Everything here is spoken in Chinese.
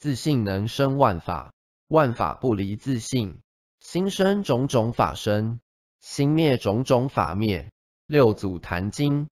自信能生万法万法不离自信。心生种种法生心灭种种法灭。六祖坛经